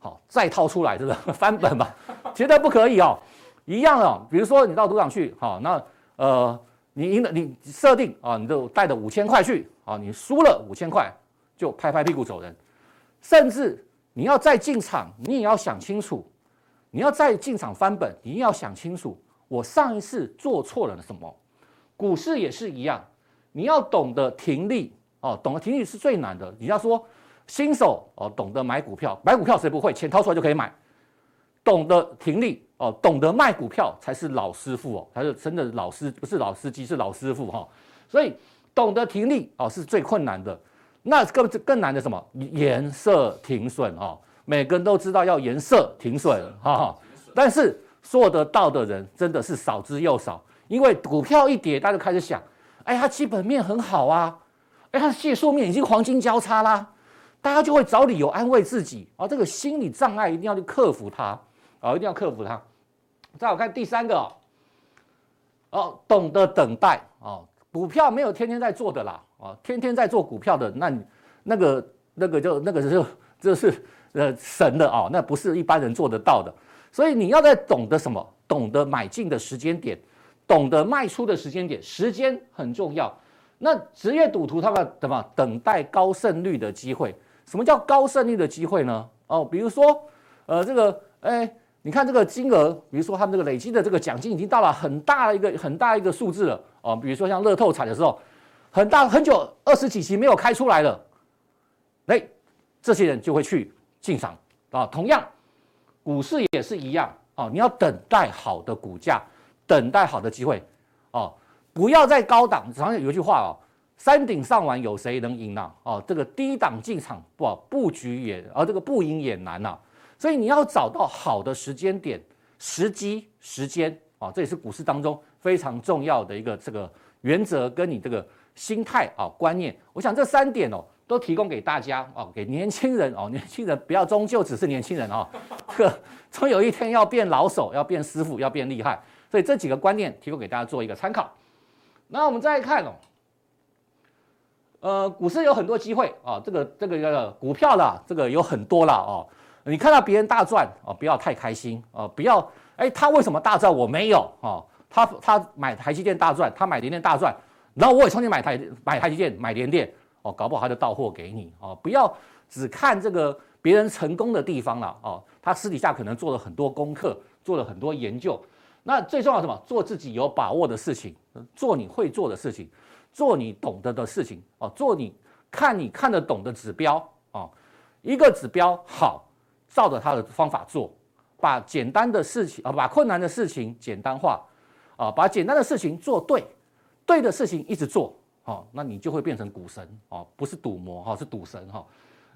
好，再套出来，是不是 翻本吧？绝对不可以哦，一样的，比如说你到赌场去，好，那呃，你赢了，你设定啊，你就带着五千块去，啊，你输了五千块就拍拍屁股走人，甚至你要再进场，你也要想清楚，你要再进场翻本，你也要想清楚。我上一次做错了什么？股市也是一样，你要懂得停利哦，懂得停利是最难的。你要说新手哦，懂得买股票，买股票谁不会？钱掏出来就可以买。懂得停利哦，懂得卖股票才是老师傅哦，才是真的老师，不是老司机，是老师傅哈。所以懂得停利哦，是最困难的。那更更难的什么？颜色停损哦，每个人都知道要颜色停损哈，但是。做得到的人真的是少之又少，因为股票一跌，大家就开始想，哎，它基本面很好啊，哎，它的技术面已经黄金交叉啦，大家就会找理由安慰自己，啊，这个心理障碍一定要去克服它，啊，一定要克服它。再我看第三个，哦，懂得等待，哦，股票没有天天在做的啦，啊，天天在做股票的，那那个那个就那个就就是呃神的哦，那不是一般人做得到的。所以你要在懂得什么？懂得买进的时间点，懂得卖出的时间点，时间很重要。那职业赌徒他们怎么等待高胜率的机会？什么叫高胜率的机会呢？哦，比如说，呃，这个，哎，你看这个金额，比如说他们这个累积的这个奖金已经到了很大的一个很大一个数字了哦。比如说像乐透彩的时候，很大很久二十几期没有开出来了，哎，这些人就会去进场啊。同样。股市也是一样哦，你要等待好的股价，等待好的机会哦，不要在高档。常有一句话哦，山顶上玩有谁能赢呢？哦，这个低档进场不布局也，而这个不赢也难呐。所以你要找到好的时间点、时机、时间啊，这也是股市当中非常重要的一个这个原则，跟你这个心态啊观念。我想这三点哦。都提供给大家哦，给年轻人哦，年轻人不要终究只是年轻人哦，这个总有一天要变老手，要变师傅，要变厉害。所以这几个观念提供给大家做一个参考。那我们再来看哦，呃，股市有很多机会啊，这个这个股票啦，这个有很多啦哦。你看到别人大赚哦，不要太开心哦，不要哎，他为什么大赚我没有哦？他他买台积电大赚，他买联电大赚，然后我也重新买台买台积电买联电。哦，搞不好他就到货给你哦，不要只看这个别人成功的地方了哦，他私底下可能做了很多功课，做了很多研究。那最重要什么？做自己有把握的事情，做你会做的事情，做你懂得的事情哦，做你看你看得懂的指标哦。一个指标好，照着他的方法做，把简单的事情啊，把困难的事情简单化啊，把简单的事情做对，对的事情一直做。好，那你就会变成股神哦，不是赌魔哈，是赌神哈。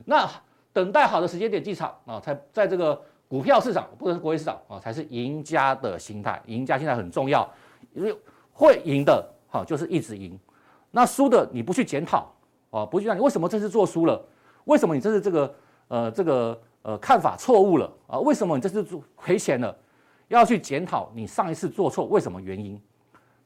那等待好的时间点进场啊，才在这个股票市场，不能是国际市场啊，才是赢家的心态。赢家心态很重要，因为会赢的哈，就是一直赢。那输的你不去检讨啊，不去讲你为什么这次做输了，为什么你这次这个呃这个呃看法错误了啊？为什么你这次做赔钱了？要去检讨你上一次做错为什么原因，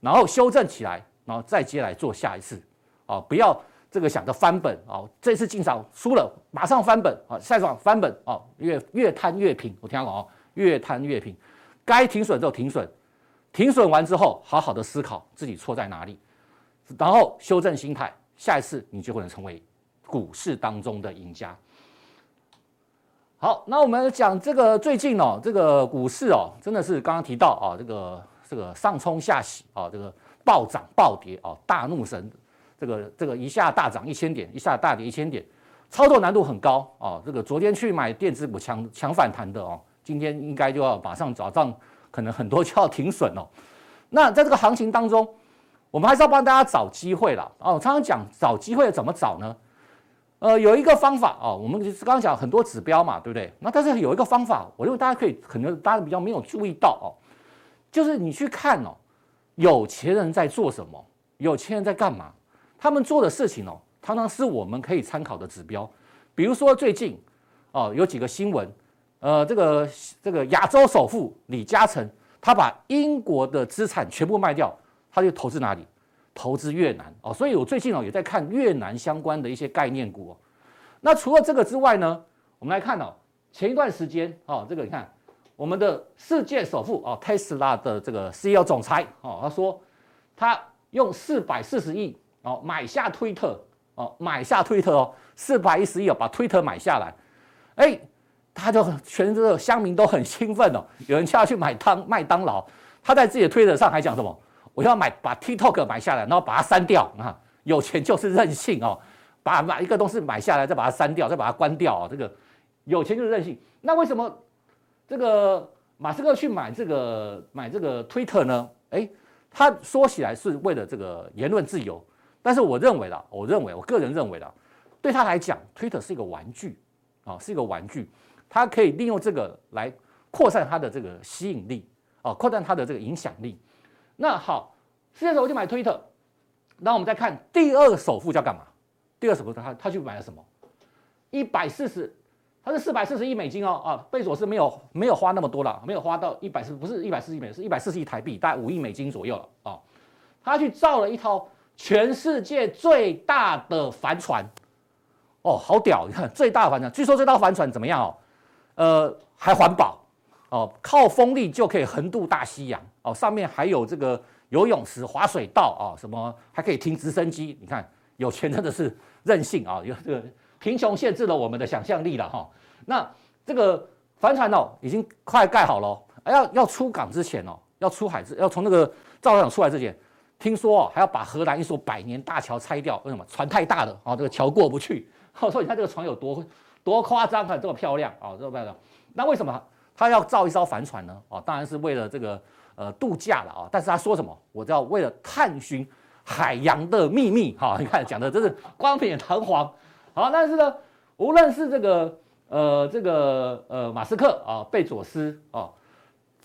然后修正起来。然后再接来做下一次，啊，不要这个想着翻本啊，这次进场输了马上翻本啊，下一场翻本啊，越越摊越平，我听讲哦，越摊越平，该停损就停损，停损完之后好好的思考自己错在哪里，然后修正心态，下一次你就会能成为股市当中的赢家。好，那我们讲这个最近哦，这个股市哦，真的是刚刚提到啊，这个这个上冲下洗啊，这个。暴涨暴跌哦，大怒神，这个这个一下大涨一千点，一下大跌一千点，操作难度很高哦。这个昨天去买电子股强强反弹的哦，今天应该就要马上找账，可能很多就要停损哦。那在这个行情当中，我们还是要帮大家找机会了哦。我常常讲找机会怎么找呢？呃，有一个方法哦，我们刚刚讲很多指标嘛，对不对？那但是有一个方法，我认为大家可以，可能大家比较没有注意到哦，就是你去看哦。有钱人在做什么？有钱人在干嘛？他们做的事情哦，常常是我们可以参考的指标。比如说最近哦，有几个新闻，呃，这个这个亚洲首富李嘉诚，他把英国的资产全部卖掉，他就投资哪里？投资越南哦。所以我最近哦也在看越南相关的一些概念股哦。那除了这个之外呢，我们来看哦，前一段时间哦，这个你看我们的世界首富哦，Tesla 的这个 CEO 总裁哦，他说他用四百四十亿哦买下推特哦，买下推特哦，四百一十亿哦把推特买下来，哎。他就全这个乡民都很兴奋哦，有人叫他去买当麦当劳，他在自己的推特上还讲什么？我要买把 TikTok 买下来，然后把它删掉啊！有钱就是任性哦，把买一个东西买下来，再把它删掉，再把它关掉啊！这个有钱就是任性。那为什么这个马斯克去买这个买这个 Twitter 呢？诶，他说起来是为了这个言论自由，但是我认为啦，我认为我个人认为啦，对他来讲，Twitter 是一个玩具啊，是一个玩具。他可以利用这个来扩散他的这个吸引力啊，扩散他的这个影响力。那好，世界首富就买推特。那我们再看第二个首富叫干嘛？第二首富他他去买了什么？一百四十，他是四百四十亿美金哦啊，贝佐斯没有没有花那么多了，没有花到一百四，不是一百四十亿美金，是一百四十亿台币，大概五亿美金左右了啊。他去造了一套全世界最大的帆船，哦，好屌！你看最大的帆船，据说这套帆船怎么样哦？呃，还环保哦，靠风力就可以横渡大西洋哦。上面还有这个游泳池、滑水道啊、哦，什么还可以停直升机。你看，有钱真的是任性啊！有这个贫穷限制了我们的想象力了哈、哦。那这个帆船哦，已经快盖好了，要要出港之前哦，要出海之要从那个造船厂出来之前，听说哦，还要把荷兰一座百年大桥拆掉。为什么？船太大了啊、哦，这个桥过不去。我、哦、说你看这个船有多。多夸张啊！这么漂亮啊，这么漂亮。那为什么他要造一艘帆船呢？哦，当然是为了这个呃度假了啊。但是他说什么？我要为了探寻海洋的秘密。哈，你看讲的真是冠冕堂皇。好，但是呢，无论是这个呃这个呃马斯克啊，贝佐斯啊，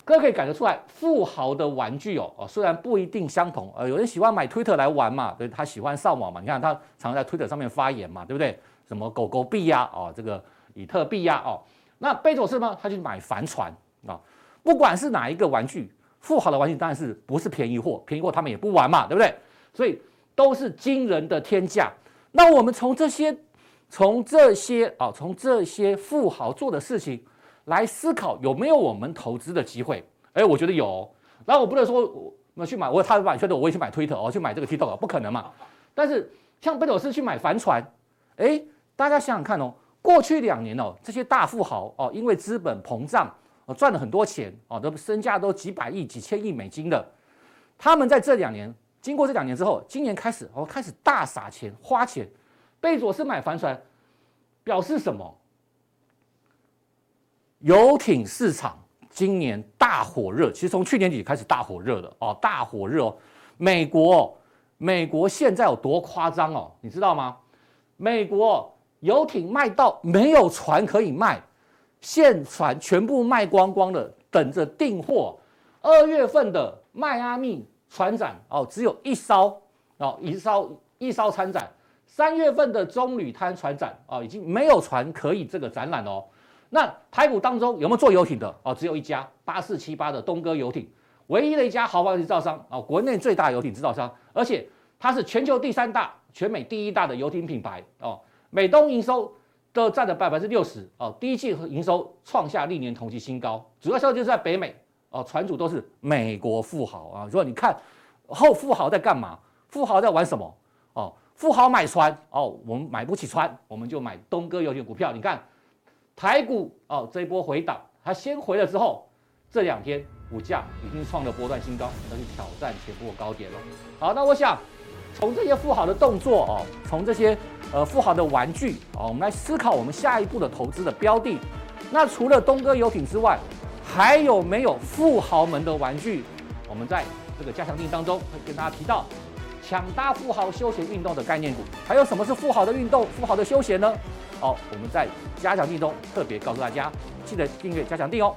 哥可以感觉出来，富豪的玩具哦哦，虽然不一定相同。呃，有人喜欢买推特来玩嘛，对，他喜欢上网嘛。你看他常在推特上面发言嘛，对不对？什么狗狗币呀，哦，这个比特币呀，哦，那贝佐斯呢？他去买帆船啊，不管是哪一个玩具，富豪的玩具当然是不是便宜货，便宜货他们也不玩嘛，对不对？所以都是惊人的天价。那我们从这些，从这些啊，从这些富豪做的事情来思考，有没有我们投资的机会？哎，我觉得有。那我不能说我去买，我他买推特，我也去买推特，我去买这个 TikTok，不可能嘛。但是像贝佐斯去买帆船，哎。大家想想看哦，过去两年哦，这些大富豪哦，因为资本膨胀哦，赚了很多钱哦，都身价都几百亿、几千亿美金的。他们在这两年，经过这两年之后，今年开始哦，开始大撒钱花钱。贝佐斯买帆船，表示什么？游艇市场今年大火热，其实从去年底开始大火热的哦，大火热哦。美国，美国现在有多夸张哦？你知道吗？美国。游艇卖到没有船可以卖，现船全部卖光光了，等着订货。二月份的迈阿密船展哦，只有一艘哦，一艘一艘参展。三月份的棕榈滩船展哦，已经没有船可以这个展览哦。那台股当中有没有做游艇的哦？只有一家八四七八的东哥游艇，唯一的一家豪华制造商哦，国内最大游艇制造商，而且它是全球第三大、全美第一大的游艇品牌哦。美东营收都占了百分之六十哦，第一季营收创下历年同期新高，主要销就是在北美哦，船主都是美国富豪啊。如果你看后富豪在干嘛？富豪在玩什么？哦，富豪买船哦，我们买不起船，我们就买东哥游艇股票。你看台股哦，这一波回档，它先回了之后，这两天股价已经创了波段新高，要去挑战前波高点了。好，那我想。从这些富豪的动作哦，从这些呃富豪的玩具哦，我们来思考我们下一步的投资的标的。那除了东哥游艇之外，还有没有富豪们的玩具？我们在这个加强定当中会跟大家提到抢搭富豪休闲运动的概念股。还有什么是富豪的运动、富豪的休闲呢？哦，我们在加强定中特别告诉大家，记得订阅加强定哦。